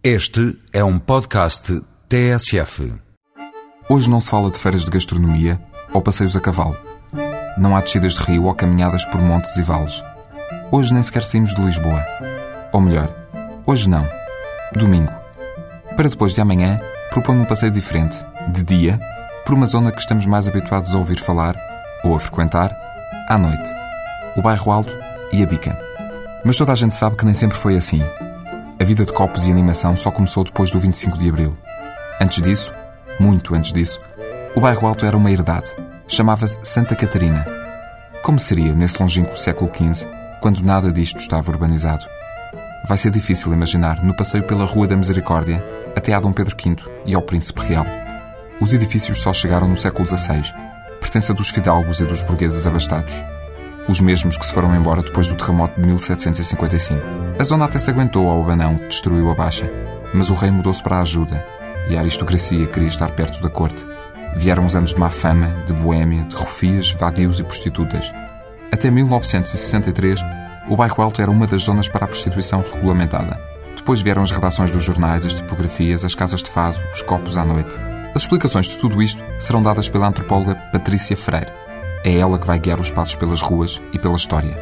Este é um podcast TSF. Hoje não se fala de feiras de gastronomia ou passeios a cavalo. Não há descidas de rio ou caminhadas por montes e vales. Hoje nem sequer saímos de Lisboa. Ou melhor, hoje não. Domingo. Para depois de amanhã, proponho um passeio diferente, de dia, por uma zona que estamos mais habituados a ouvir falar ou a frequentar, à noite. O bairro Alto e a Bica. Mas toda a gente sabe que nem sempre foi assim. A vida de copos e animação só começou depois do 25 de Abril. Antes disso, muito antes disso, o bairro Alto era uma herdade. Chamava-se Santa Catarina. Como seria nesse longínquo século XV, quando nada disto estava urbanizado? Vai ser difícil imaginar no passeio pela Rua da Misericórdia até a Dom Pedro V e ao Príncipe Real. Os edifícios só chegaram no século XVI, pertença dos fidalgos e dos burgueses abastados os mesmos que se foram embora depois do terremoto de 1755. A zona até se aguentou ao abanão que destruiu a Baixa, mas o rei mudou-se para a ajuda e a aristocracia queria estar perto da corte. Vieram os anos de má fama, de boêmia, de rufias, vadios e prostitutas. Até 1963, o bairro Alto era uma das zonas para a prostituição regulamentada. Depois vieram as redações dos jornais, as tipografias, as casas de fado, os copos à noite. As explicações de tudo isto serão dadas pela antropóloga Patrícia Freire. É ela que vai guiar os passos pelas ruas e pela história.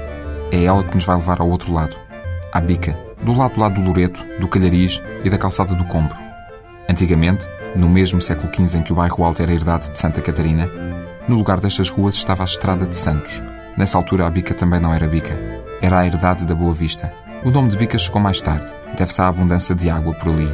É ela que nos vai levar ao outro lado, à bica, do lado do lado do Loreto, do Calhariz e da calçada do Combro. Antigamente, no mesmo século XV em que o bairro Alto era herdade de Santa Catarina, no lugar destas ruas estava a Estrada de Santos. Nessa altura a bica também não era bica, era a herdade da Boa Vista. O nome de bica chegou mais tarde, deve-se à abundância de água por ali.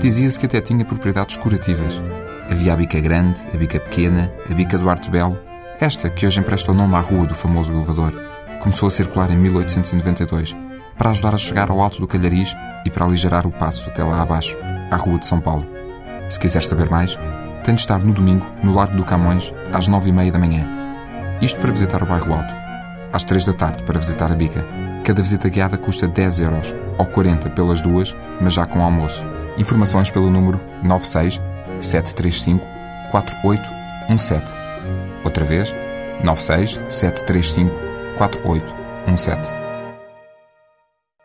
Dizia-se que até tinha propriedades curativas. Havia a bica grande, a bica pequena, a bica do Arte Belo esta, que hoje empresta o nome à rua do famoso elevador, começou a circular em 1892 para ajudar a chegar ao alto do Calhariz e para aligerar o passo até lá abaixo, à Rua de São Paulo. Se quiser saber mais, tem de estar no domingo, no Largo do Camões, às nove e meia da manhã. Isto para visitar o bairro Alto. Às três da tarde para visitar a Bica. Cada visita guiada custa 10 euros, ou 40 pelas duas, mas já com almoço. Informações pelo número 96 735 4817. Outra vez, 96 735 4817.